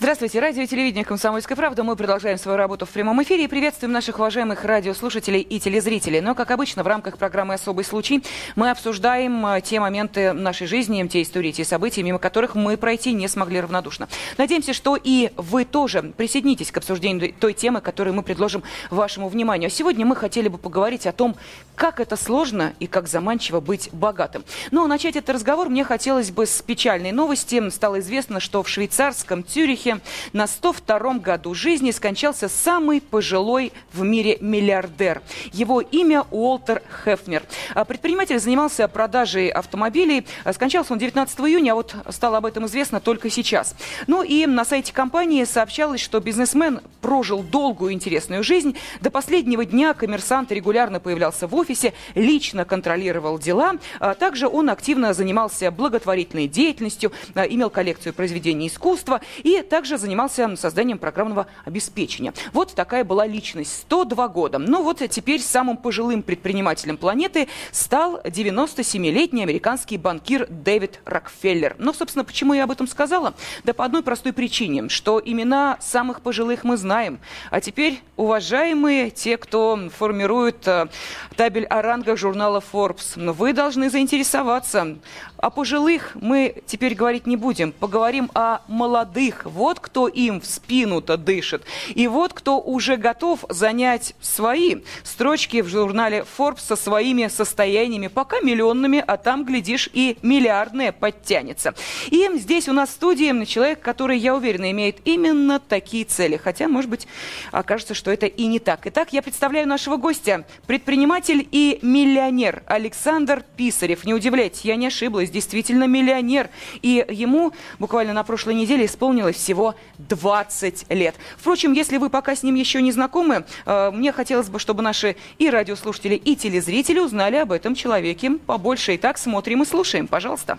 Здравствуйте, радио и телевидение «Комсомольская правда». Мы продолжаем свою работу в прямом эфире и приветствуем наших уважаемых радиослушателей и телезрителей. Но, как обычно, в рамках программы «Особый случай» мы обсуждаем э, те моменты нашей жизни, те истории, те события, мимо которых мы пройти не смогли равнодушно. Надеемся, что и вы тоже присоединитесь к обсуждению той темы, которую мы предложим вашему вниманию. А сегодня мы хотели бы поговорить о том, как это сложно и как заманчиво быть богатым. Но начать этот разговор мне хотелось бы с печальной новости. Стало известно, что в швейцарском Цюрихе Цюрихе на 102-м году жизни скончался самый пожилой в мире миллиардер. Его имя Уолтер Хефнер. А предприниматель занимался продажей автомобилей. А скончался он 19 июня, а вот стало об этом известно только сейчас. Ну и на сайте компании сообщалось, что бизнесмен прожил долгую интересную жизнь. До последнего дня коммерсант регулярно появлялся в офисе, лично контролировал дела. Также он активно занимался благотворительной деятельностью, имел коллекцию произведений искусства и также также занимался созданием программного обеспечения. Вот такая была личность. 102 года. Ну вот теперь самым пожилым предпринимателем планеты стал 97-летний американский банкир Дэвид Рокфеллер. Ну, собственно, почему я об этом сказала? Да по одной простой причине, что имена самых пожилых мы знаем. А теперь, уважаемые те, кто формирует э, табель о рангах журнала Forbes, вы должны заинтересоваться. О пожилых мы теперь говорить не будем. Поговорим о молодых. Вот кто им в спину-то дышит. И вот кто уже готов занять свои строчки в журнале Forbes со своими состояниями, пока миллионными, а там, глядишь, и миллиардное подтянется. И здесь у нас в студии человек, который, я уверена, имеет именно такие цели. Хотя, может быть, окажется, что это и не так. Итак, я представляю нашего гостя. Предприниматель и миллионер Александр Писарев. Не удивляйтесь, я не ошиблась, действительно миллионер. И ему буквально на прошлой неделе исполнилось всего всего 20 лет. Впрочем, если вы пока с ним еще не знакомы, э, мне хотелось бы, чтобы наши и радиослушатели, и телезрители узнали об этом человеке побольше. Итак, смотрим и слушаем. Пожалуйста.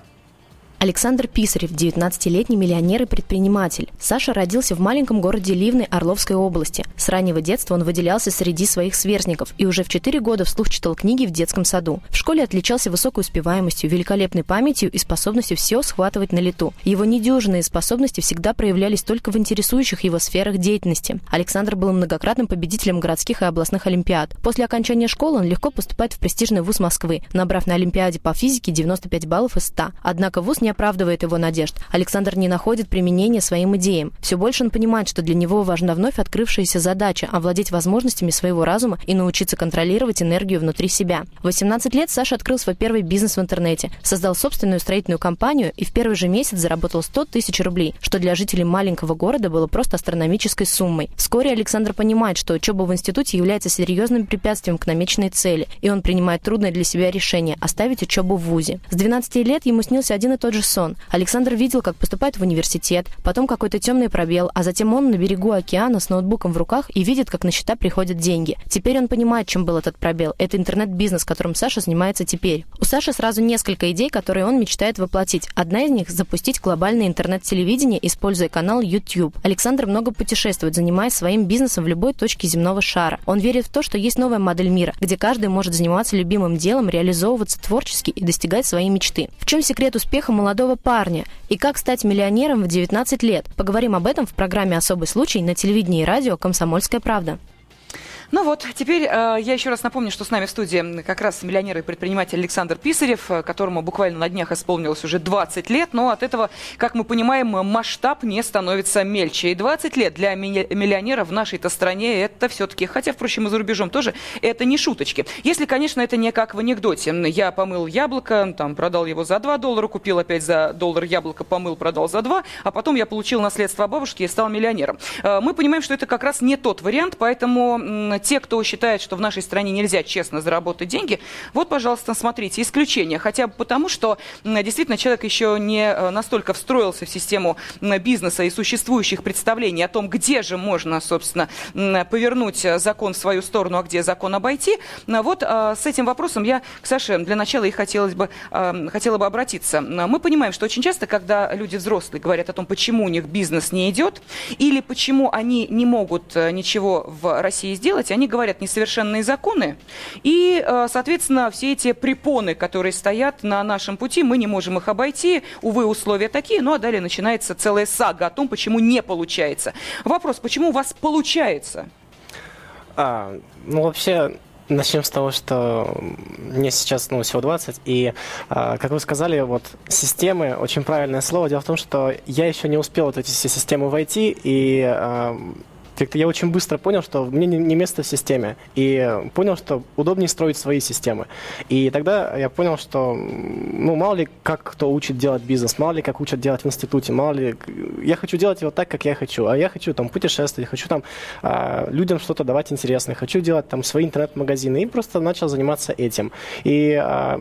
Александр Писарев, 19-летний миллионер и предприниматель. Саша родился в маленьком городе Ливны Орловской области. С раннего детства он выделялся среди своих сверстников и уже в 4 года вслух читал книги в детском саду. В школе отличался высокой успеваемостью, великолепной памятью и способностью все схватывать на лету. Его недюжинные способности всегда проявлялись только в интересующих его сферах деятельности. Александр был многократным победителем городских и областных олимпиад. После окончания школы он легко поступает в престижный вуз Москвы, набрав на олимпиаде по физике 95 баллов из 100. Однако вуз не не оправдывает его надежд. Александр не находит применения своим идеям. Все больше он понимает, что для него важна вновь открывшаяся задача – овладеть возможностями своего разума и научиться контролировать энергию внутри себя. В 18 лет Саша открыл свой первый бизнес в интернете, создал собственную строительную компанию и в первый же месяц заработал 100 тысяч рублей, что для жителей маленького города было просто астрономической суммой. Вскоре Александр понимает, что учеба в институте является серьезным препятствием к намеченной цели, и он принимает трудное для себя решение – оставить учебу в ВУЗе. С 12 лет ему снился один и тот же же сон. Александр видел, как поступает в университет, потом какой-то темный пробел, а затем он на берегу океана с ноутбуком в руках и видит, как на счета приходят деньги. Теперь он понимает, чем был этот пробел. Это интернет-бизнес, которым Саша занимается теперь. У Саши сразу несколько идей, которые он мечтает воплотить. Одна из них – запустить глобальное интернет-телевидение, используя канал YouTube. Александр много путешествует, занимаясь своим бизнесом в любой точке земного шара. Он верит в то, что есть новая модель мира, где каждый может заниматься любимым делом, реализовываться творчески и достигать своей мечты. В чем секрет успеха молодого молодого парня и как стать миллионером в 19 лет. Поговорим об этом в программе «Особый случай» на телевидении и радио «Комсомольская правда». Ну вот, теперь э, я еще раз напомню, что с нами в студии как раз миллионер и предприниматель Александр Писарев, э, которому буквально на днях исполнилось уже 20 лет, но от этого, как мы понимаем, масштаб не становится мельче. И 20 лет для миллионера в нашей-то стране это все-таки, хотя, впрочем, и за рубежом тоже, это не шуточки. Если, конечно, это не как в анекдоте. Я помыл яблоко, там, продал его за 2 доллара, купил опять за доллар яблоко, помыл, продал за 2, а потом я получил наследство бабушки и стал миллионером. Э, мы понимаем, что это как раз не тот вариант, поэтому те, кто считает, что в нашей стране нельзя честно заработать деньги, вот, пожалуйста, смотрите, исключение. Хотя бы потому, что действительно человек еще не э, настолько встроился в систему бизнеса и существующих представлений о том, где же можно, собственно, повернуть закон в свою сторону, а где закон обойти. Вот э, с этим вопросом я к Саше для начала и хотелось бы, э, хотела бы обратиться. Мы понимаем, что очень часто, когда люди взрослые говорят о том, почему у них бизнес не идет, или почему они не могут ничего в России сделать, понимаете, они говорят несовершенные законы, и, э, соответственно, все эти препоны, которые стоят на нашем пути, мы не можем их обойти. Увы, условия такие. Ну, а далее начинается целая сага о том, почему не получается. Вопрос, почему у вас получается? А, ну, вообще, Начнем с того, что мне сейчас ну, всего 20, и, а, как вы сказали, вот системы, очень правильное слово. Дело в том, что я еще не успел вот эти все системы войти, и а, как-то я очень быстро понял, что мне не место в системе. И понял, что удобнее строить свои системы. И тогда я понял, что, ну, мало ли, как кто учит делать бизнес, мало ли, как учат делать в институте, мало ли... Я хочу делать его так, как я хочу. А я хочу там путешествовать, хочу там а, людям что-то давать интересное, хочу делать там свои интернет-магазины. И просто начал заниматься этим. И а,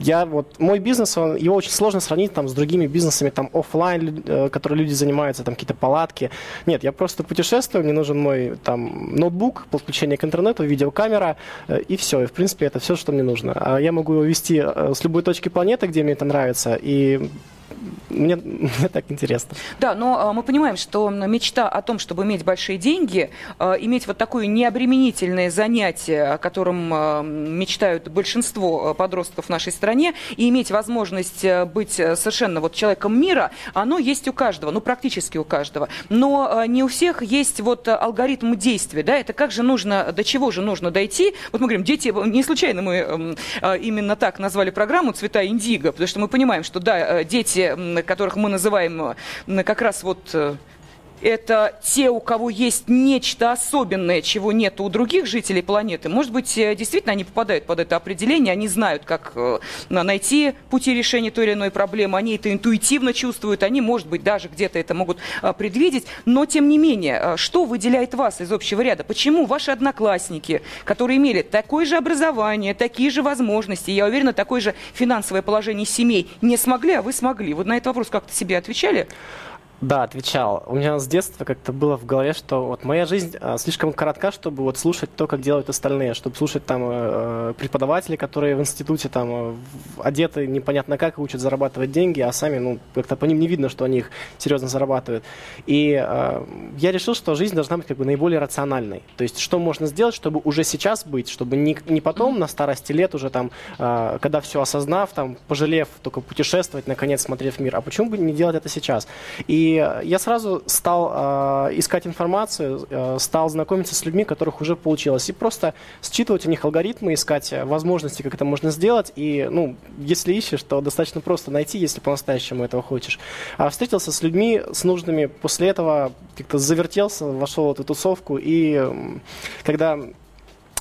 я вот... Мой бизнес, он, его очень сложно сравнить там с другими бизнесами, там, офлайн, э, которые люди занимаются, там, какие-то палатки. Нет, я просто путешествую, мне нужен мой там ноутбук, подключение к интернету, видеокамера, э, и все. И, в принципе, это все, что мне нужно. А я могу его вести э, с любой точки планеты, где мне это нравится, и мне, мне так интересно. Да, но а, мы понимаем, что мечта о том, чтобы иметь большие деньги, а, иметь вот такое необременительное занятие, о котором а, мечтают большинство подростков в нашей стране, и иметь возможность быть совершенно вот человеком мира, оно есть у каждого, ну практически у каждого. Но не у всех есть вот алгоритм действия, да, это как же нужно, до чего же нужно дойти. Вот мы говорим, дети, не случайно мы именно так назвали программу «Цвета индиго», потому что мы понимаем, что да, дети которых мы называем как раз вот э, это те, у кого есть нечто особенное, чего нет у других жителей планеты. Может быть, э, действительно они попадают под это определение, они знают, как э, найти пути решения той или иной проблемы, они это интуитивно чувствуют, они, может быть, даже где-то это могут э, предвидеть. Но, тем не менее, что выделяет вас из общего ряда? Почему ваши одноклассники, которые имели такое же образование, такие же возможности, я уверена, такое же финансовое положение семей, не смогли, а вы смогли? Вот на этот вопрос как-то себе отвечали? Да, отвечал. У меня с детства как-то было в голове, что вот моя жизнь а, слишком коротка, чтобы вот слушать то, как делают остальные, чтобы слушать там э, преподаватели, которые в институте там э, одеты непонятно как и учат зарабатывать деньги, а сами, ну, как-то по ним не видно, что они их серьезно зарабатывают. И э, я решил, что жизнь должна быть как бы наиболее рациональной. То есть, что можно сделать, чтобы уже сейчас быть, чтобы не, не потом на старости лет уже там, э, когда все осознав, там, пожалев, только путешествовать, наконец, смотрев мир. А почему бы не делать это сейчас? И я сразу стал э, искать информацию, э, стал знакомиться с людьми, которых уже получилось, и просто считывать у них алгоритмы, искать возможности, как это можно сделать. И, ну, если ищешь, то достаточно просто найти, если по-настоящему этого хочешь. А встретился с людьми, с нужными, после этого как-то завертелся, вошел в эту тусовку, и когда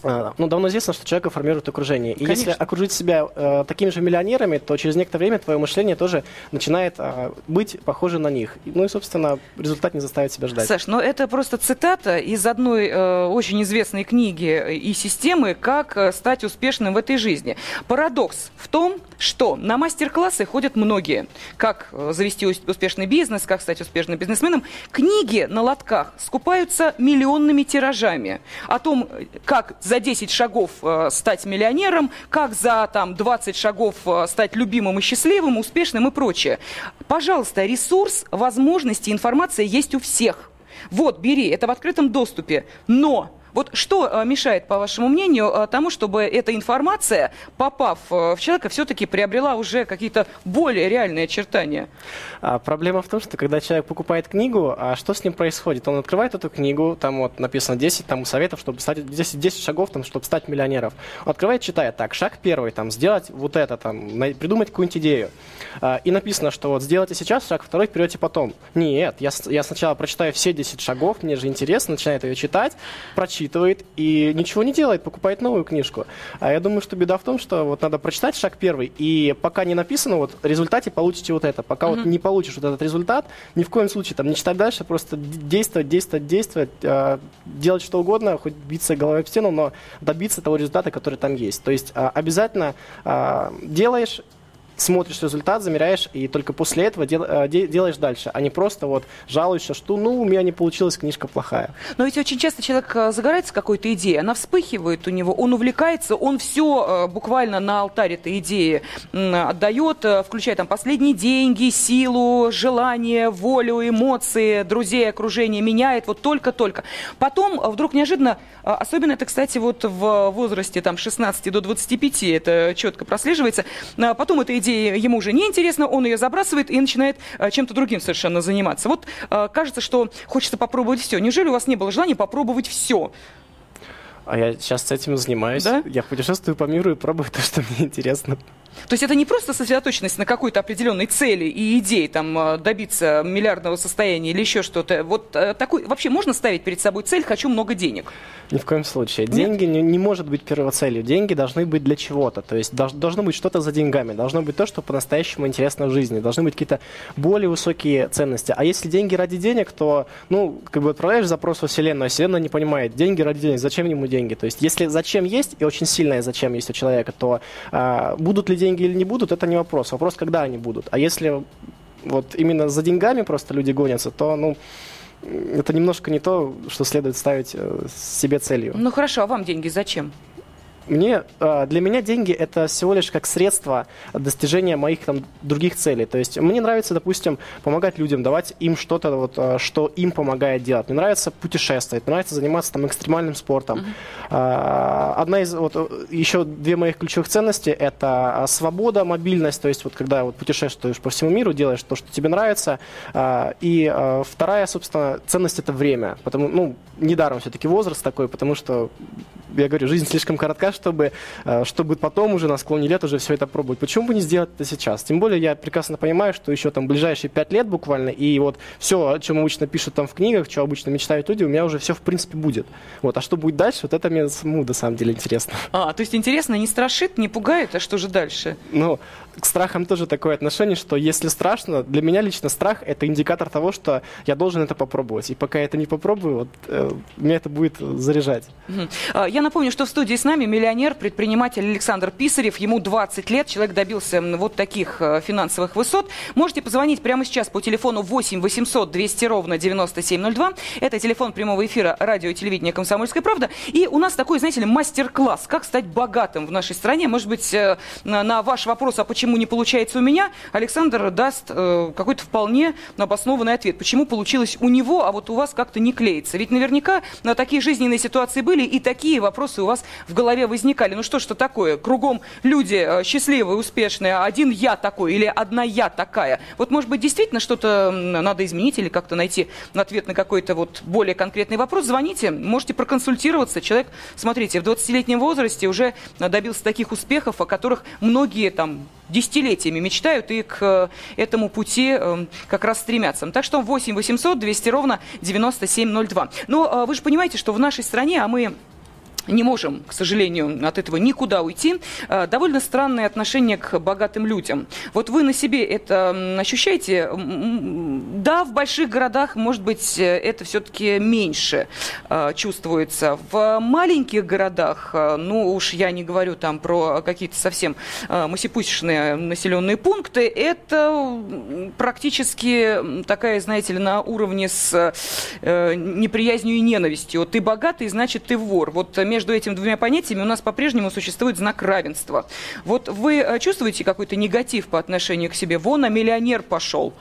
ну, давно известно, что человека формирует окружение. И Конечно. если окружить себя э, такими же миллионерами, то через некоторое время твое мышление тоже начинает э, быть похоже на них. Ну и, собственно, результат не заставит себя ждать. Саш, ну это просто цитата из одной э, очень известной книги и системы «Как э, стать успешным в этой жизни». Парадокс в том, что на мастер-классы ходят многие. Как э, завести успешный бизнес, как стать успешным бизнесменом. Книги на лотках скупаются миллионными тиражами о том, как за 10 шагов э, стать миллионером, как за там, 20 шагов э, стать любимым и счастливым, успешным и прочее. Пожалуйста, ресурс, возможности, информация есть у всех. Вот, бери, это в открытом доступе. Но вот что э, мешает, по вашему мнению, э, тому, чтобы эта информация, попав э, в человека, все-таки приобрела уже какие-то более реальные очертания? А, проблема в том, что когда человек покупает книгу, а что с ним происходит? Он открывает эту книгу, там вот написано 10 там, советов, чтобы стать 10, 10 шагов, там, чтобы стать миллионером. Он открывает, читает, так, шаг первый, там, сделать вот это, там, придумать какую-нибудь идею. А, и написано, что вот сделайте сейчас, шаг второй вперете потом. Нет, я, я сначала прочитаю все 10 шагов, мне же интересно, начинает ее читать, прочитывать, прочитывает и ничего не делает, покупает новую книжку. А я думаю, что беда в том, что вот надо прочитать шаг первый, и пока не написано, вот в результате получите вот это. Пока mm-hmm. вот не получишь вот этот результат, ни в коем случае там не читать дальше, просто действовать, действовать, действовать, э, делать что угодно, хоть биться головой об стену, но добиться того результата, который там есть. То есть э, обязательно э, делаешь, смотришь результат, замеряешь, и только после этого дел, э, делаешь дальше, а не просто вот жалуешься, что ну у меня не получилась книжка плохая. Но ведь очень часто человек э, загорается какой-то идеей, она вспыхивает у него, он увлекается, он все э, буквально на алтарь этой идеи отдает, включая там последние деньги, силу, желание, волю, эмоции, друзей, окружение, меняет вот только-только. Потом вдруг неожиданно, особенно это, кстати, вот в возрасте там 16 до 25, это четко прослеживается, потом эта идея идея ему уже не интересна, он ее забрасывает и начинает э, чем-то другим совершенно заниматься. Вот э, кажется, что хочется попробовать все. Неужели у вас не было желания попробовать все? А я сейчас с этим занимаюсь. Да? Я путешествую по миру и пробую то, что мне интересно. То есть это не просто сосредоточенность на какой-то определенной цели и идее, там, э, добиться миллиардного состояния или еще что-то. Вот э, такой, вообще можно ставить перед собой цель «хочу много денег»? Ни в коем случае. Деньги не, не может быть первоцелью. Деньги должны быть для чего-то. То есть долж, должно быть что-то за деньгами. Должно быть то, что по-настоящему интересно в жизни. Должны быть какие-то более высокие ценности. А если деньги ради денег, то, ну, как бы отправляешь запрос во Вселенную, а Вселенная не понимает. Деньги ради денег. Зачем ему деньги? То есть если зачем есть, и очень сильное зачем есть у человека, то а, будут ли деньги деньги или не будут, это не вопрос. Вопрос, когда они будут. А если вот именно за деньгами просто люди гонятся, то, ну, это немножко не то, что следует ставить э, себе целью. Ну хорошо, а вам деньги зачем? Мне, а, для меня деньги это всего лишь как средство достижения моих там других целей. То есть мне нравится, допустим, помогать людям, давать им что-то, вот, а, что им помогает делать. Мне нравится путешествовать, мне нравится заниматься там экстремальным спортом. Uh-huh. Одна из, вот, еще две моих ключевых ценности это свобода, мобильность, то есть вот когда вот путешествуешь по всему миру, делаешь то, что тебе нравится. И вторая, собственно, ценность это время. Потому, ну, недаром все-таки возраст такой, потому что я говорю, жизнь слишком коротка, чтобы, э, чтобы потом уже на склоне лет уже все это пробовать. Почему бы не сделать это сейчас? Тем более я прекрасно понимаю, что еще там ближайшие пять лет буквально, и вот все, о чем обычно пишут там в книгах, что обычно мечтают люди, у меня уже все в принципе будет. Вот, а что будет дальше, вот это мне самому на самом деле интересно. А, то есть интересно, не страшит, не пугает, а что же дальше? Ну, к страхам тоже такое отношение, что если страшно, для меня лично страх это индикатор того, что я должен это попробовать. И пока я это не попробую, вот, э, меня это будет заряжать. Угу. Я напомню, что в студии с нами миллионер, предприниматель Александр Писарев. Ему 20 лет. Человек добился вот таких э, финансовых высот. Можете позвонить прямо сейчас по телефону 8 800 200 ровно 9702. Это телефон прямого эфира радио и телевидения «Комсомольская правда». И у нас такой, знаете ли, мастер-класс. Как стать богатым в нашей стране. Может быть, э, на ваш вопрос, а почему не получается у меня, Александр даст э, какой-то вполне обоснованный ответ. Почему получилось у него, а вот у вас как-то не клеится. Ведь наверняка на такие жизненные ситуации были и такие вопросы у вас в голове возникали. Ну что, что такое? Кругом люди э, счастливые, успешные, один я такой или одна я такая. Вот, может быть, действительно что-то надо изменить или как-то найти ответ на какой-то вот более конкретный вопрос. Звоните, можете проконсультироваться. Человек, смотрите, в 20-летнем возрасте уже добился таких успехов, о которых многие там десятилетиями мечтают и к э, этому пути эм, как раз стремятся. Так что 8 800 200 ровно 9702. Но э, вы же понимаете, что в нашей стране, а мы не можем, к сожалению, от этого никуда уйти. А, довольно странное отношение к богатым людям. Вот вы на себе это ощущаете? Да, в больших городах, может быть, это все-таки меньше а, чувствуется. В маленьких городах, а, ну уж я не говорю там про какие-то совсем масипусечные населенные пункты, это практически такая, знаете ли, на уровне с э, неприязнью и ненавистью. Ты богатый, значит, ты вор. Вот между этими двумя понятиями у нас по-прежнему существует знак равенства. Вот вы э, чувствуете какой-то негатив по отношению к себе? Вон, а миллионер пошел.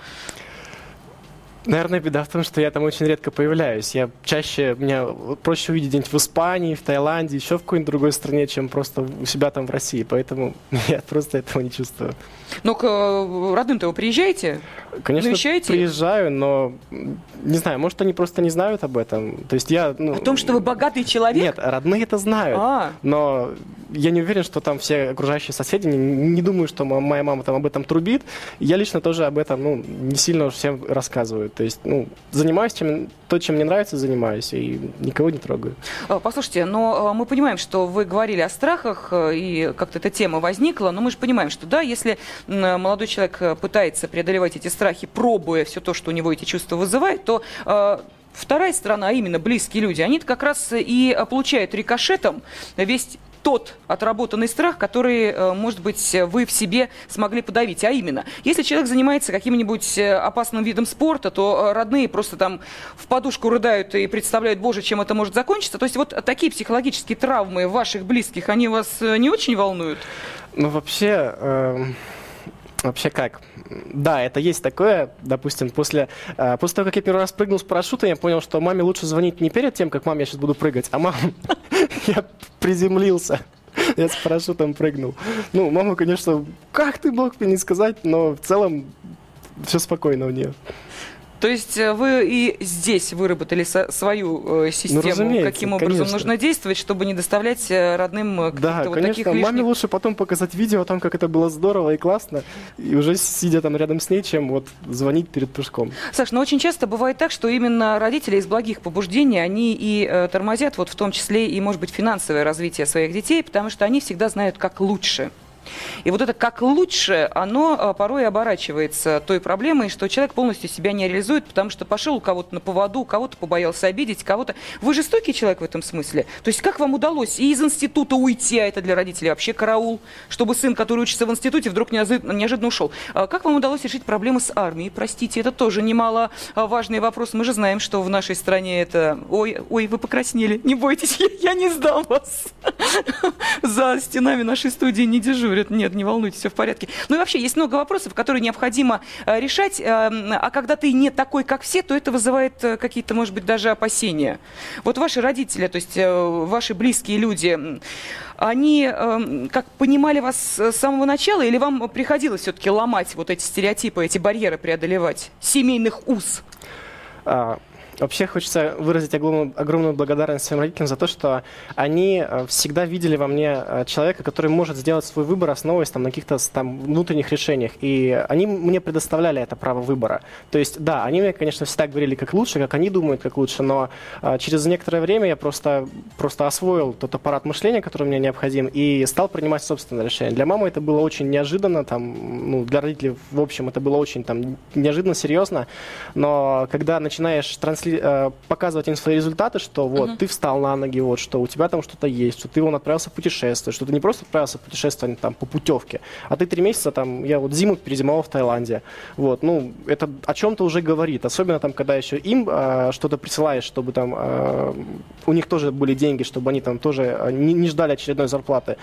Наверное, беда в том, что я там очень редко появляюсь. Я чаще, меня проще увидеть где-нибудь в Испании, в Таиланде, еще в какой-нибудь другой стране, чем просто у себя там в России. Поэтому я просто этого не чувствую. Но к э, родным-то вы приезжаете? Конечно, Навещаете? приезжаю, но не знаю, может, они просто не знают об этом. То есть я... Ну, О том, что вы богатый человек? Нет, родные это знают. А. Но я не уверен, что там все окружающие соседи, не, не думаю, что моя мама там об этом трубит. Я лично тоже об этом, ну, не сильно уж всем рассказываю. То есть, ну, занимаюсь чем, то, чем мне нравится, занимаюсь, и никого не трогаю. А, послушайте, но а, мы понимаем, что вы говорили о страхах, э, и как-то эта тема возникла, но мы же понимаем, что да, если молодой человек э, пытается преодолевать эти страхи, пробуя все то, что у него эти чувства вызывает, то Вторая сторона, а именно близкие люди, они как раз и получают рикошетом весь тот отработанный страх, который, э, может быть, вы в себе смогли подавить. А именно, если человек занимается каким-нибудь э, опасным видом спорта, то родные просто там в подушку рыдают и представляют, боже, чем это может закончиться. То есть вот такие психологические травмы ваших близких, они вас не очень волнуют? Ну, вообще... Э Вообще как? Да, это есть такое. Допустим, после, э, после того, как я первый раз прыгнул с парашютом, я понял, что маме лучше звонить не перед тем, как маме я сейчас буду прыгать, а мам, я приземлился. Я с парашютом прыгнул. Ну, мама, конечно, как ты мог мне не сказать, но в целом все спокойно у нее. То есть э, вы и здесь выработали свою э, систему, ну, каким образом конечно. нужно действовать, чтобы не доставлять э, родным каких-то да, вот конечно. таких лишних... Маме лучше потом показать видео о том, как это было здорово и классно, и уже сидя там рядом с ней, чем вот звонить перед прыжком. Саш, но очень часто бывает так, что именно родители из благих побуждений, они и тормозят вот в том числе и, может быть, финансовое развитие своих детей, потому что они всегда знают, как лучше. И вот это как лучше, оно а, порой оборачивается той проблемой, что человек полностью себя не реализует, потому что пошел у кого-то на поводу, кого-то побоялся обидеть, кого-то... Вы жестокий человек в этом смысле? То есть как вам удалось и из института уйти, а это для родителей вообще караул, чтобы сын, который учится в институте, вдруг неожиданно ушел? А как вам удалось решить проблемы с армией? Простите, это тоже немало а, важный вопрос. Мы же знаем, что в нашей стране это... Ой, ой, вы покраснели, не бойтесь, я, я не сдам вас. За стенами нашей студии не дежурю говорят, нет, не волнуйтесь, все в порядке. Ну и вообще есть много вопросов, которые необходимо э, решать, э, а когда ты не такой, как все, то это вызывает э, какие-то, может быть, даже опасения. Вот ваши родители, то есть ваши близкие люди, они как понимали вас с самого начала или вам приходилось все-таки ломать вот эти стереотипы, эти барьеры преодолевать, семейных уз? А, Вообще хочется выразить огромную, огромную благодарность своим родителям за то, что они э, всегда видели во мне э, человека, который может сделать свой выбор, основываясь там, на каких-то там, внутренних решениях. И они мне предоставляли это право выбора. То есть, да, они мне, конечно, всегда говорили, как лучше, как они думают, как лучше, но а, через некоторое время я просто, просто освоил тот аппарат мышления, который мне необходим, и стал принимать собственное решение. Для мамы это было очень неожиданно, там, ну, для родителей, в общем, это было очень там, неожиданно, серьезно, но когда начинаешь транслировать э, показывать им свои результаты, что вот uh-huh. ты встал на ноги, вот что у тебя там что-то есть, что ты он отправился в путешествие, что ты не просто отправился в путешествие там по путевке, а ты три месяца там, я вот зиму перезимовал в Таиланде, вот, ну это о чем-то уже говорит, особенно там, когда еще им э, что-то присылаешь, чтобы там э, у них тоже были деньги, чтобы они там тоже э, не, не ждали очередной зарплаты.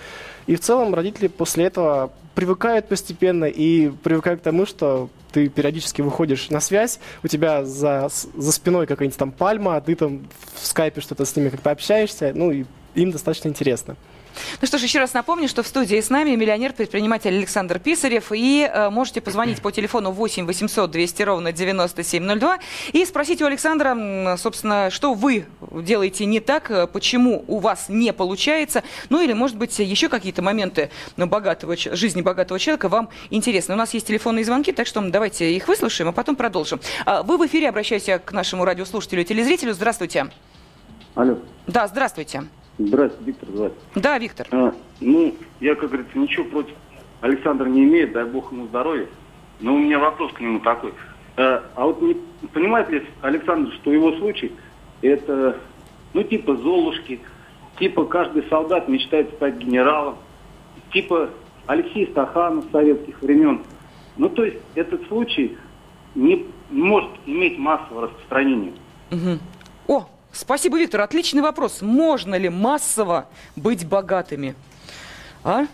И в целом родители после этого привыкают постепенно и привыкают к тому, что ты периодически выходишь на связь, у тебя за, за спиной какая-нибудь там пальма, а ты там в скайпе что-то с ними как-то общаешься, ну и им достаточно интересно. Ну что ж, еще раз напомню, что в студии с нами миллионер-предприниматель Александр Писарев. И э, можете позвонить по телефону 8 800 200 ровно 9702 и спросить у Александра, собственно, что вы делаете не так, э, почему у вас не получается. Ну или, может быть, еще какие-то моменты богатого, жизни богатого человека вам интересны. У нас есть телефонные звонки, так что давайте их выслушаем, а потом продолжим. А, вы в эфире, обращаюсь к нашему радиослушателю и телезрителю. Здравствуйте. Алло. Да, здравствуйте. Здравствуйте, Виктор звать. Да, Виктор. А, ну, я, как говорится, ничего против Александра не имею, дай бог ему здоровья. Но у меня вопрос к нему такой. А, а вот не понимает ли Александр, что его случай это, ну, типа Золушки, типа каждый солдат мечтает стать генералом, типа Алексей Стаханов советских времен. Ну, то есть этот случай не может иметь массового распространения. Угу. О, Спасибо, Виктор. Отличный вопрос. Можно ли массово быть богатыми? А?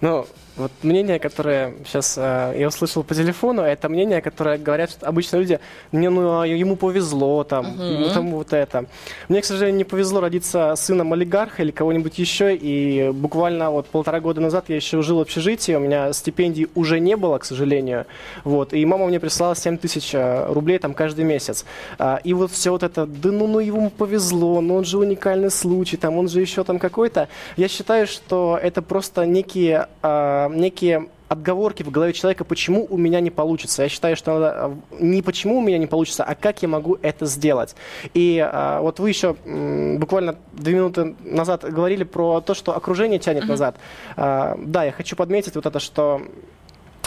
Ну, вот мнение, которое сейчас э, я услышал по телефону, это мнение, которое говорят, что обычно люди, мне, ну, а ему повезло, там, uh-huh. ему там вот это. Мне, к сожалению, не повезло родиться сыном олигарха или кого-нибудь еще, и буквально вот полтора года назад я еще жил в общежитии, у меня стипендий уже не было, к сожалению, вот, и мама мне прислала 7 тысяч э, рублей там каждый месяц. А, и вот все вот это, да ну, ну ему повезло, но он же уникальный случай, там, он же еще там какой-то. Я считаю, что это просто некие а, некие отговорки в голове человека, почему у меня не получится. Я считаю, что надо а, не почему у меня не получится, а как я могу это сделать. И а, вот вы еще м, буквально две минуты назад говорили про то, что окружение тянет uh-huh. назад. А, да, я хочу подметить вот это, что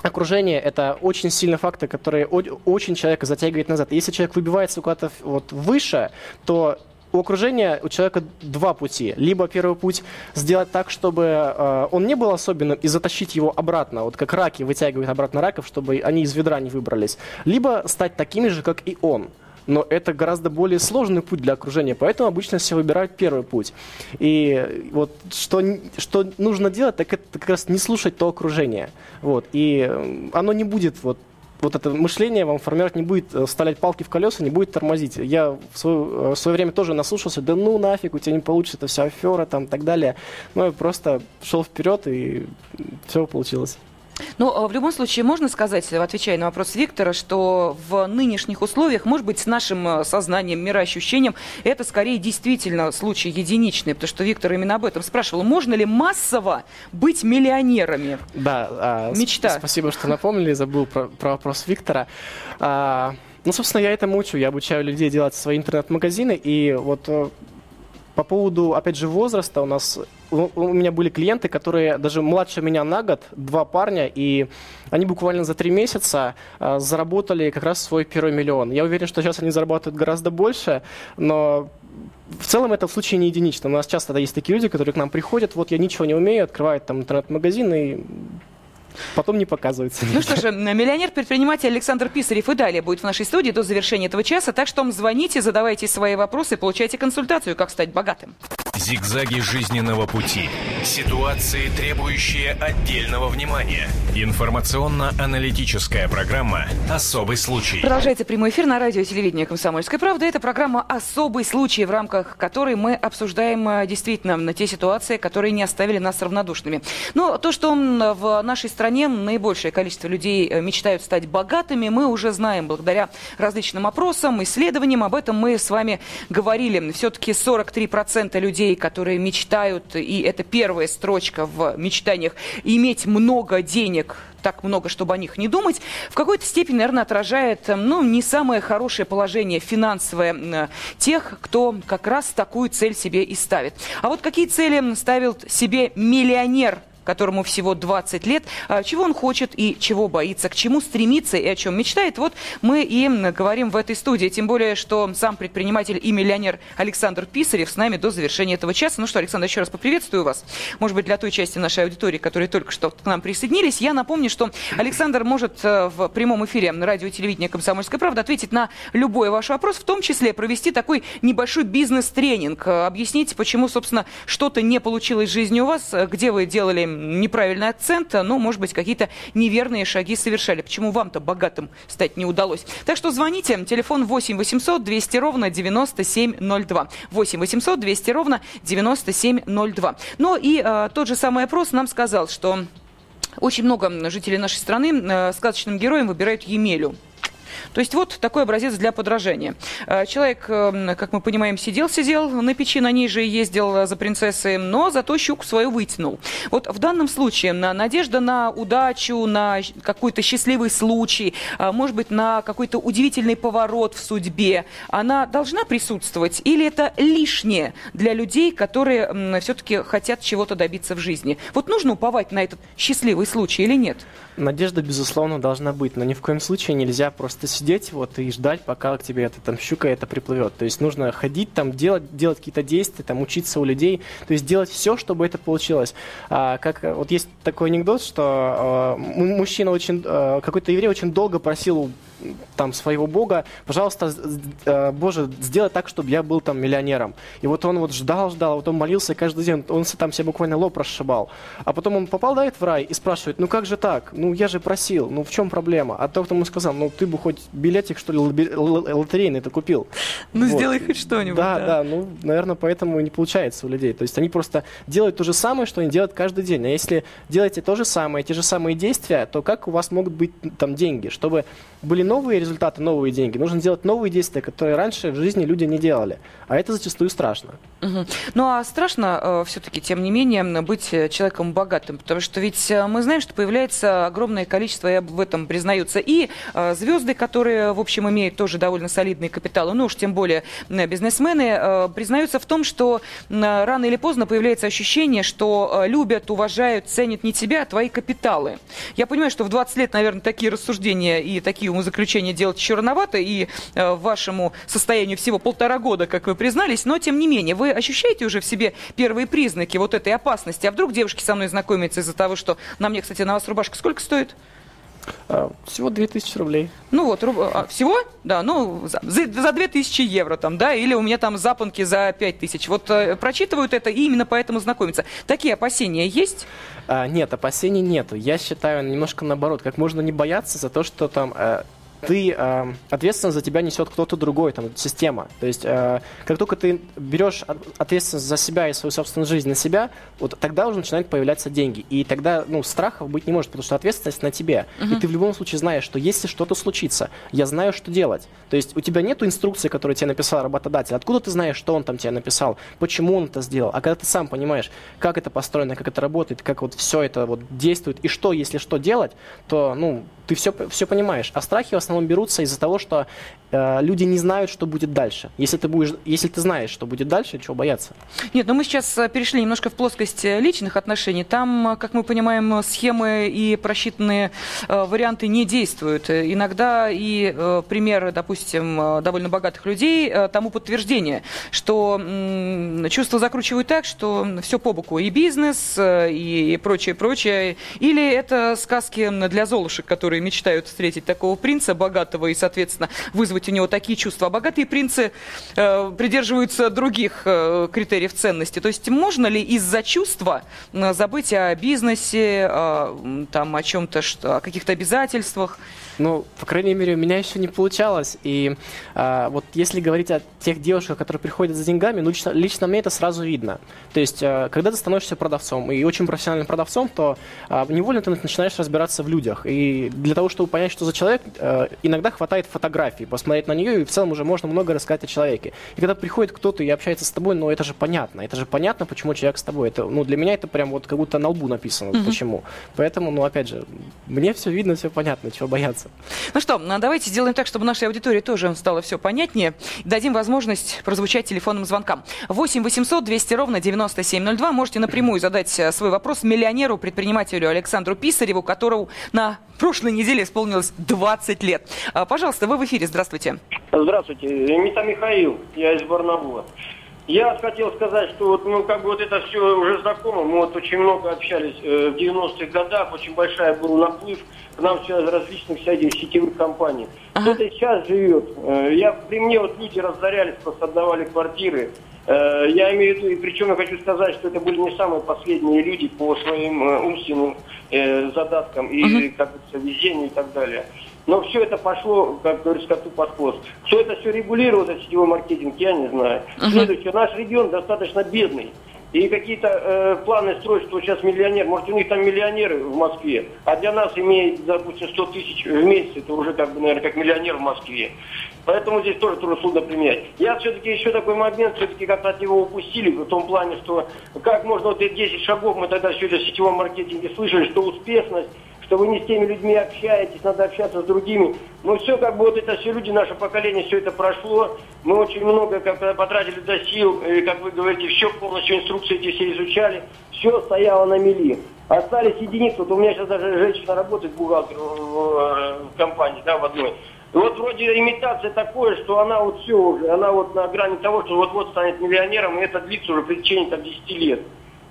окружение – это очень сильные факты, которые очень человека затягивает назад. Если человек выбивается куда-то вот выше, то у окружения у человека два пути. Либо первый путь сделать так, чтобы э, он не был особенным и затащить его обратно, вот как раки вытягивают обратно раков, чтобы они из ведра не выбрались. Либо стать такими же, как и он но это гораздо более сложный путь для окружения, поэтому обычно все выбирают первый путь. И вот что, что нужно делать, так это как раз не слушать то окружение. Вот. И оно не будет вот вот это мышление вам формировать не будет, э, вставлять палки в колеса, не будет тормозить. Я в свое, э, в свое время тоже наслушался, да ну нафиг, у тебя не получится, это вся афера там и так далее. Но я просто шел вперед и все получилось. Ну, а в любом случае, можно сказать, отвечая на вопрос Виктора, что в нынешних условиях, может быть, с нашим э, сознанием, мироощущением, это скорее действительно случай единичный, потому что Виктор именно об этом спрашивал. Можно ли массово быть миллионерами? Да, а, мечта. Спасибо, что напомнили, забыл про, про вопрос Виктора. А, ну, собственно, я этому учу. Я обучаю людей делать свои интернет-магазины, и вот э, по поводу, опять же, возраста, у нас у меня были клиенты, которые даже младше меня на год, два парня, и они буквально за три месяца э, заработали как раз свой первый миллион. Я уверен, что сейчас они зарабатывают гораздо больше, но в целом это в случае не единично. У нас часто есть такие люди, которые к нам приходят, вот я ничего не умею, открывают там интернет-магазин и потом не показывается. Ну что же, миллионер-предприниматель Александр Писарев и далее будет в нашей студии до завершения этого часа, так что звоните, задавайте свои вопросы, получайте консультацию, как стать богатым. Зигзаги жизненного пути. Ситуации, требующие отдельного внимания. Информационно-аналитическая программа «Особый случай». Продолжается прямой эфир на радио и телевидении «Комсомольская правда». Это программа «Особый случай», в рамках которой мы обсуждаем э, действительно на те ситуации, которые не оставили нас равнодушными. Но то, что в нашей стране наибольшее количество людей э, мечтают стать богатыми, мы уже знаем благодаря различным опросам, исследованиям. Об этом мы с вами говорили. Все-таки 43% людей людей, которые мечтают, и это первая строчка в мечтаниях, иметь много денег, так много, чтобы о них не думать, в какой-то степени, наверное, отражает ну, не самое хорошее положение финансовое тех, кто как раз такую цель себе и ставит. А вот какие цели ставил себе миллионер которому всего 20 лет, а, чего он хочет и чего боится, к чему стремится и о чем мечтает. Вот мы и говорим в этой студии. Тем более, что сам предприниматель и миллионер Александр Писарев с нами до завершения этого часа. Ну что, Александр, еще раз поприветствую вас. Может быть, для той части нашей аудитории, которые только что к нам присоединились, я напомню, что Александр может э, в прямом эфире радио и телевидения «Комсомольская правда» ответить на любой ваш вопрос, в том числе провести такой небольшой бизнес-тренинг, э, объяснить, почему, собственно, что-то не получилось в жизни у вас, э, где вы делали неправильный акцент, ну, может быть, какие-то неверные шаги совершали. Почему вам-то богатым стать не удалось? Так что звоните. Телефон 8 800 200 ровно 9702. 8 800 200 ровно 9702. Ну и э, тот же самый опрос нам сказал, что очень много жителей нашей страны э, сказочным героем выбирают Емелю. То есть вот такой образец для подражания. Э, человек, э, как мы понимаем, сидел-сидел на печи, на ней же ездил за принцессой, но зато щуку свою вытянул. Вот в данном случае надежда на удачу, на какой-то счастливый случай, э, может быть, на какой-то удивительный поворот в судьбе, она должна присутствовать или это лишнее для людей, которые все-таки хотят чего-то добиться в жизни? Вот нужно уповать на этот счастливый случай или нет? Надежда, безусловно, должна быть, но ни в коем случае нельзя просто сидеть вот и ждать, пока к тебе эта там щука это приплывет. То есть нужно ходить там, делать, делать какие-то действия, там, учиться у людей, то есть делать все, чтобы это получилось. А, как, вот есть такой анекдот, что а, мужчина очень, а, какой-то еврей очень долго просил там своего бога, пожалуйста, э, Боже, сделай так, чтобы я был там миллионером. И вот он вот ждал, ждал, вот он молился каждый день, он там себе буквально лоб расшибал. А потом он попал, да, в рай и спрашивает, ну как же так? Ну я же просил, ну в чем проблема? А тот ему сказал, ну ты бы хоть билетик, что ли, лотерейный ты купил. Ну вот. сделай хоть что-нибудь. Да, да, да, ну, наверное, поэтому и не получается у людей. То есть они просто делают то же самое, что они делают каждый день. А если делаете то же самое, те же самые действия, то как у вас могут быть там деньги? Чтобы были новые результаты, новые деньги. Нужно делать новые действия, которые раньше в жизни люди не делали. А это зачастую страшно. Угу. Ну а страшно э, все-таки, тем не менее, быть человеком богатым. Потому что ведь э, мы знаем, что появляется огромное количество, и в этом признаются, и э, звезды, которые, в общем, имеют тоже довольно солидные капиталы, ну уж тем более э, бизнесмены, э, признаются в том, что э, рано или поздно появляется ощущение, что э, любят, уважают, ценят не тебя, а твои капиталы. Я понимаю, что в 20 лет, наверное, такие рассуждения и такие умозаключения исключение делать еще рановато, и э, вашему состоянию всего полтора года, как вы признались, но тем не менее, вы ощущаете уже в себе первые признаки вот этой опасности? А вдруг девушки со мной знакомятся из-за того, что на мне, кстати, на вас рубашка сколько стоит? А, всего 2000 рублей. Ну вот, руб... а, всего? Да, ну, за, за 2000 евро там, да, или у меня там запонки за 5000. Вот э, прочитывают это и именно поэтому знакомятся. Такие опасения есть? А, нет, опасений нету. Я считаю немножко наоборот, как можно не бояться за то, что там э, ты э, ответственность за тебя несет кто-то другой, там, система. То есть, э, как только ты берешь ответственность за себя и свою собственную жизнь на себя, вот тогда уже начинают появляться деньги. И тогда, ну, страхов быть не может, потому что ответственность на тебе. Uh-huh. И ты в любом случае знаешь, что если что-то случится, я знаю, что делать. То есть, у тебя нет инструкции, которую тебе написал работодатель. Откуда ты знаешь, что он там тебе написал, почему он это сделал? А когда ты сам понимаешь, как это построено, как это работает, как вот все это вот действует, и что, если что делать, то, ну, ты все, все понимаешь. А страхи в основном берутся из-за того, что э, люди не знают, что будет дальше. Если ты, будешь, если ты знаешь, что будет дальше, чего бояться? Нет, но мы сейчас э, перешли немножко в плоскость э, личных отношений. Там, э, как мы понимаем, схемы и просчитанные э, варианты не действуют. Иногда и э, примеры, допустим, довольно богатых людей э, тому подтверждение, что э, чувства закручивают так, что все по боку. И бизнес, э, и прочее, прочее. Или это сказки для золушек, которые мечтают встретить такого принца богатого и, соответственно, вызвать у него такие чувства. А богатые принцы э, придерживаются других э, критериев ценности. То есть можно ли из-за чувства э, забыть о бизнесе, э, там, о чем-то, о каких-то обязательствах? Ну, по крайней мере, у меня еще не получалось. И а, вот если говорить о тех девушках, которые приходят за деньгами, ну, лично, лично мне это сразу видно. То есть, а, когда ты становишься продавцом, и очень профессиональным продавцом, то а, невольно ты начинаешь разбираться в людях. И для того, чтобы понять, что за человек, а, иногда хватает фотографии, посмотреть на нее, и в целом уже можно много рассказать о человеке. И когда приходит кто-то и общается с тобой, ну, это же понятно. Это же понятно, почему человек с тобой. Это, ну, для меня это прям вот как будто на лбу написано, mm-hmm. почему. Поэтому, ну, опять же, мне все видно, все понятно, чего бояться. Ну что, а давайте сделаем так, чтобы нашей аудитории тоже стало все понятнее. Дадим возможность прозвучать телефонным звонкам. 8 800 200 ровно 9702. Можете напрямую задать э, свой вопрос миллионеру, предпринимателю Александру Писареву, которому на прошлой неделе исполнилось 20 лет. А, пожалуйста, вы в эфире. Здравствуйте. Здравствуйте. Мита Михаил. Я из Барнаула. Я хотел сказать, что вот, ну, как бы вот это все уже знакомо. Мы вот очень много общались э, в 90-х годах, очень большая был наплыв к нам сейчас различных всяких сетевых компаний. Ага. Кто-то сейчас живет. Э, я, при мне вот люди разорялись, просто отдавали квартиры. Э, я имею в виду, и причем я хочу сказать, что это были не самые последние люди по своим э, умственным э, задаткам и, ага. как бы, везению и так далее. Но все это пошло, как говорится, коту под хвост. Кто это все регулирует, этот сетевой маркетинг, я не знаю. Uh-huh. Следующее, наш регион достаточно бедный. И какие-то э, планы строить, что сейчас миллионер, может у них там миллионеры в Москве, а для нас иметь, допустим, 100 тысяч в месяц, это уже как бы, наверное, как миллионер в Москве. Поэтому здесь тоже трудно применять. Я все-таки еще такой момент, все-таки как-то от него упустили, в том плане, что как можно вот эти 10 шагов, мы тогда все это в сетевом маркетинге слышали, что успешность, что вы не с теми людьми общаетесь, надо общаться с другими. Ну все, как бы вот это все люди, наше поколение, все это прошло. Мы очень много как потратили до сил, и, как вы говорите, все полностью инструкции эти все изучали. Все стояло на мели. Остались единицы. Вот у меня сейчас даже женщина работает бухгалтером в, в компании, да, в одной. И вот вроде имитация такое, что она вот все уже, она вот на грани того, что вот-вот станет миллионером, и это длится уже в течение там, 10 лет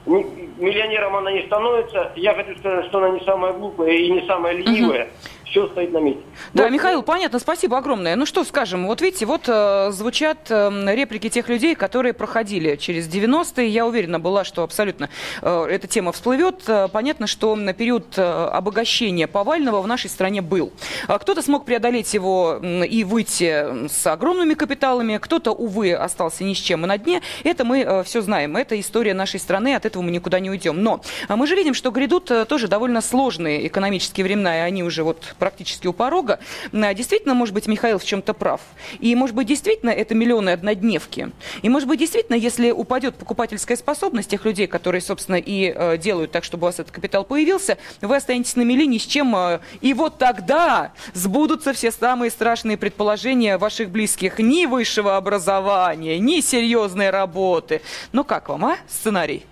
миллионером она не становится. Я хочу сказать, что она не самая глупая и не самая ленивая. Угу все стоит на месте. Да, вот. Михаил, понятно, спасибо огромное. Ну что скажем, вот видите, вот э, звучат э, реплики тех людей, которые проходили через 90-е. Я уверена была, что абсолютно э, эта тема всплывет. Э, понятно, что на период э, обогащения Повального в нашей стране был. А кто-то смог преодолеть его и выйти с огромными капиталами, кто-то, увы, остался ни с чем и на дне. Это мы э, все знаем. Это история нашей страны, от этого мы никуда не уйдем. Но э, мы же видим, что грядут э, тоже довольно сложные экономические времена, и они уже вот практически у порога, действительно, может быть, Михаил в чем-то прав. И, может быть, действительно, это миллионы однодневки. И, может быть, действительно, если упадет покупательская способность тех людей, которые, собственно, и э, делают так, чтобы у вас этот капитал появился, вы останетесь на мели ни с чем. Э, и вот тогда сбудутся все самые страшные предположения ваших близких. Ни высшего образования, ни серьезной работы. Ну как вам, а, сценарий?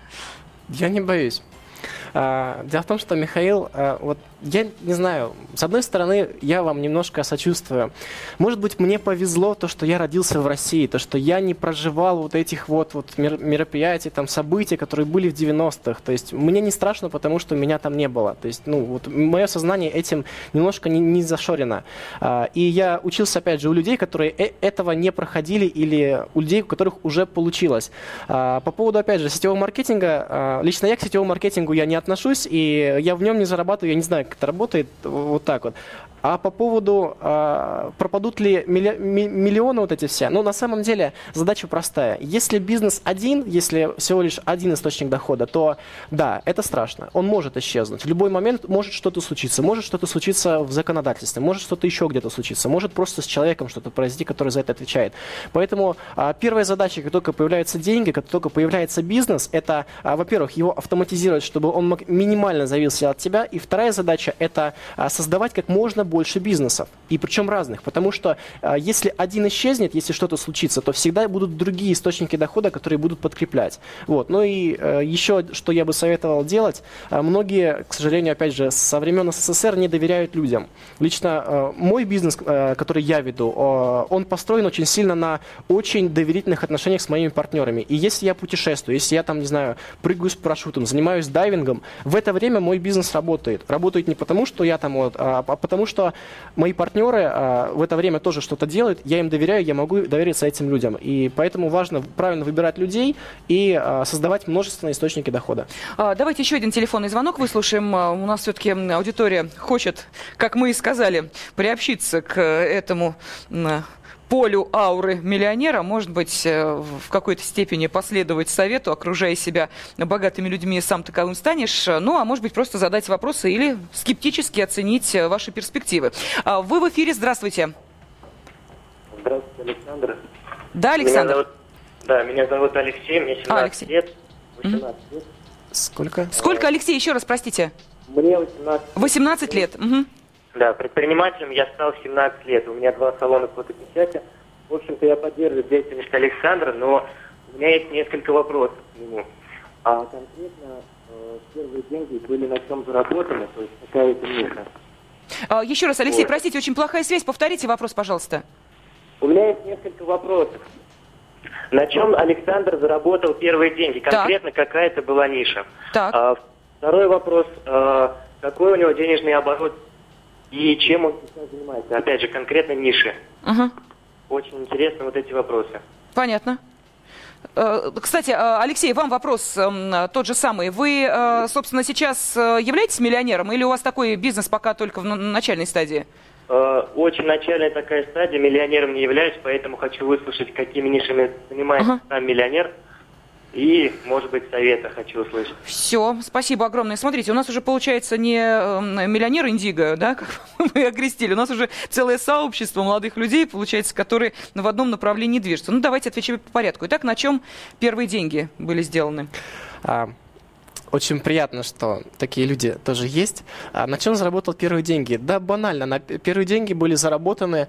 Я не боюсь. А, дело в том, что Михаил, а, вот я не знаю, с одной стороны, я вам немножко сочувствую. Может быть, мне повезло то, что я родился в России, то, что я не проживал вот этих вот, вот мероприятий, там, событий, которые были в 90-х. То есть мне не страшно, потому что меня там не было. То есть, ну, вот мое сознание этим немножко не, не зашорено. А, и я учился, опять же, у людей, которые э, этого не проходили, или у людей, у которых уже получилось. По поводу, опять же, сетевого маркетинга, лично я к сетевому маркетингу я не отношусь, и я в нем не зарабатываю, я не знаю, как это работает, вот так вот. А по поводу, э, пропадут ли милли, миллионы вот эти все, ну, на самом деле задача простая. Если бизнес один, если всего лишь один источник дохода, то да, это страшно. Он может исчезнуть. В любой момент может что-то случиться. Может что-то случиться в законодательстве, может что-то еще где-то случиться, может просто с человеком что-то произойти, который за это отвечает. Поэтому э, первая задача, как только появляются деньги, как только появляется бизнес, это, э, во-первых, его автоматизировать, чтобы он минимально зависел от тебя. И вторая задача – это э, создавать как можно больше бизнесов, и причем разных, потому что э, если один исчезнет, если что-то случится, то всегда будут другие источники дохода, которые будут подкреплять. Вот. Ну и э, еще, что я бы советовал делать, э, многие, к сожалению, опять же, со времен СССР не доверяют людям. Лично э, мой бизнес, э, который я веду, он построен очень сильно на очень доверительных отношениях с моими партнерами. И если я путешествую, если я там, не знаю, прыгаю с парашютом, занимаюсь дайвингом, в это время мой бизнес работает. Работает не потому, что я там, вот, а, а потому что мои партнеры а, в это время тоже что-то делают, я им доверяю, я могу довериться этим людям. И поэтому важно правильно выбирать людей и а, создавать множественные источники дохода. Давайте еще один телефонный звонок выслушаем. У нас все-таки аудитория хочет, как мы и сказали, приобщиться к этому полю ауры миллионера, может быть, э, в какой-то степени последовать совету, окружая себя богатыми людьми, сам таковым станешь. Ну, а может быть, просто задать вопросы или скептически оценить э, ваши перспективы. А, вы в эфире, здравствуйте. Здравствуйте, Александр. Да, Александр. Меня зовут, да, меня зовут Алексей, мне 17 а, Алексей. лет. 18 mm-hmm. лет. Сколько? Сколько, Алексей, еще раз, простите? Мне 18. 18 лет. Угу. Да, предпринимателем я стал 17 лет. У меня два салона фотопечати. В общем-то, я поддерживаю деятельность Александра, но у меня есть несколько вопросов к нему. А конкретно э, первые деньги были на чем заработаны, то есть какая это ниша? А, еще раз, Алексей, вот. простите, очень плохая связь. Повторите вопрос, пожалуйста. У меня есть несколько вопросов. На чем Александр заработал первые деньги? Конкретно так. какая это была ниша? Так. А, второй вопрос. А, какой у него денежный оборот и чем он сейчас занимается. Опять же, конкретно ниши. Угу. Очень интересны вот эти вопросы. Понятно. Э, кстати, э, Алексей, вам вопрос эм, тот же самый. Вы, э, собственно, сейчас являетесь миллионером или у вас такой бизнес пока только в начальной стадии? Очень начальная такая стадия, миллионером не являюсь, поэтому хочу выслушать, какими нишами занимается ага. сам миллионер – и, может быть, совета хочу услышать. Все, спасибо огромное. Смотрите, у нас уже получается не э, миллионер Индиго, да, как мы окрестили, у нас уже целое сообщество молодых людей, получается, которые в одном направлении движутся. Ну, давайте отвечать по порядку. Итак, на чем первые деньги были сделаны? А, очень приятно, что такие люди тоже есть. А на чем заработал первые деньги? Да, банально. На первые деньги были заработаны...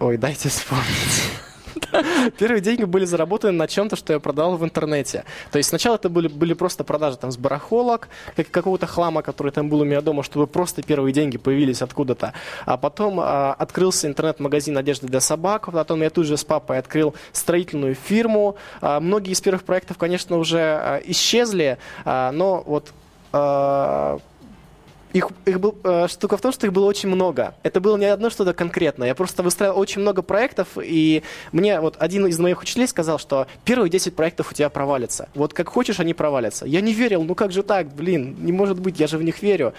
Ой, дайте вспомнить. Первые деньги были заработаны на чем-то, что я продавал в интернете. То есть сначала это были, были просто продажи там с барахолок, как, какого-то хлама, который там был у меня дома, чтобы просто первые деньги появились откуда-то. А потом а, открылся интернет-магазин одежды для собак, потом я тут же с папой открыл строительную фирму. А, многие из первых проектов, конечно, уже а, исчезли, а, но вот а, их, их был, э, штука в том, что их было очень много. Это было не одно что-то конкретное. Я просто выстраивал очень много проектов, и мне вот один из моих учителей сказал, что первые 10 проектов у тебя провалятся. Вот как хочешь, они провалятся. Я не верил, ну как же так, блин, не может быть, я же в них верю.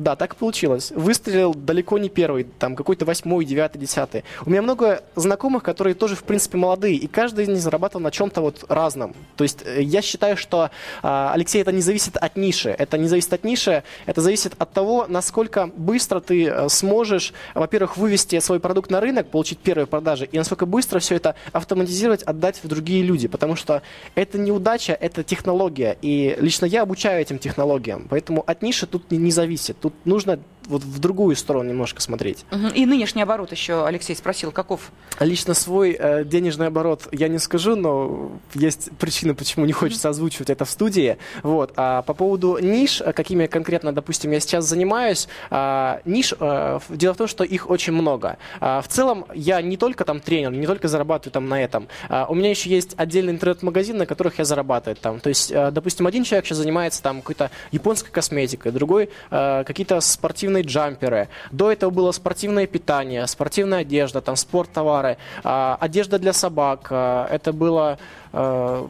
Да, так получилось. Выстрелил далеко не первый, там какой-то восьмой, девятый, десятый. У меня много знакомых, которые тоже, в принципе, молодые, и каждый из них зарабатывал на чем-то вот разном. То есть э, я считаю, что, а, Алексей, это не зависит от ниши. Это не зависит от ниши, это зависит зависит от того, насколько быстро ты э, сможешь, во-первых, вывести свой продукт на рынок, получить первые продажи, и насколько быстро все это автоматизировать, отдать в другие люди. Потому что это не удача, это технология. И лично я обучаю этим технологиям. Поэтому от ниши тут не зависит. Тут нужно вот в другую сторону немножко смотреть. И нынешний оборот еще Алексей спросил, каков? Лично свой э, денежный оборот я не скажу, но есть причина, почему не хочется озвучивать это в студии. Вот. А по поводу ниш, э, какими конкретно, допустим, я сейчас занимаюсь, э, ниш, э, дело в том, что их очень много. Э, в целом я не только там тренер, не только зарабатываю там на этом. Э, у меня еще есть отдельный интернет-магазин, на которых я зарабатываю там. То есть, э, допустим, один человек сейчас занимается там какой-то японской косметикой, другой э, какие-то спортивные джамперы. До этого было спортивное питание, спортивная одежда, там спорттовары, э, одежда для собак. Э, это было э,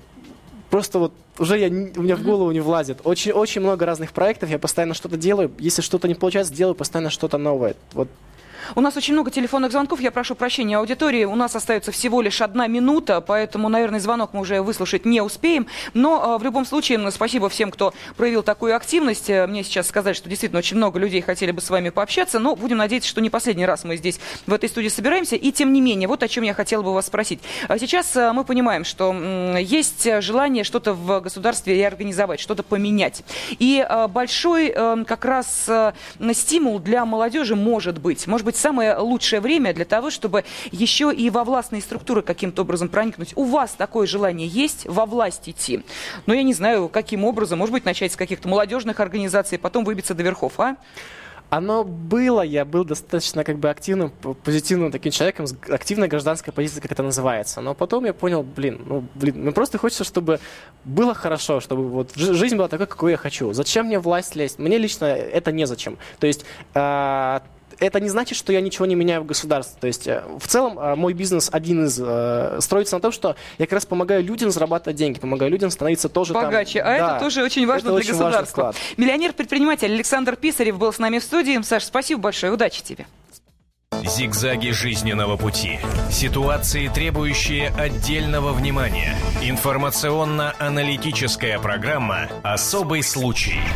просто вот уже я, у меня в голову не влазит. Очень, очень много разных проектов, я постоянно что-то делаю. Если что-то не получается, делаю постоянно что-то новое. Вот у нас очень много телефонных звонков. Я прошу прощения аудитории. У нас остается всего лишь одна минута, поэтому, наверное, звонок мы уже выслушать не успеем. Но э, в любом случае, спасибо всем, кто проявил такую активность. Э, мне сейчас сказать, что действительно очень много людей хотели бы с вами пообщаться, но будем надеяться, что не последний раз мы здесь в этой студии собираемся. И тем не менее, вот о чем я хотела бы вас спросить. А сейчас э, мы понимаем, что есть желание что-то в государстве реорганизовать, что-то поменять. И большой как раз стимул для молодежи может быть. Может быть, самое лучшее время для того, чтобы еще и во властные структуры каким-то образом проникнуть. У вас такое желание есть во власть идти? Но я не знаю, каким образом. Может быть, начать с каких-то молодежных организаций, потом выбиться до верхов, а? Оно было, я был достаточно как бы активным, позитивным таким человеком, с активной гражданской позицией, как это называется. Но потом я понял, блин, ну, блин, мне просто хочется, чтобы было хорошо, чтобы вот жизнь была такой, какой я хочу. Зачем мне власть лезть? Мне лично это незачем. То есть э, это не значит, что я ничего не меняю в государстве. То есть э, в целом э, мой бизнес один из э, строится на том, что я как раз помогаю людям зарабатывать деньги, помогаю людям становиться тоже богаче. Там, а да, это тоже очень важно для очень государства. Миллионер-предприниматель Александр Писарев был с нами в студии. Саш, спасибо большое, удачи тебе. Зигзаги жизненного пути. Ситуации, требующие отдельного внимания. Информационно-аналитическая программа «Особый случай».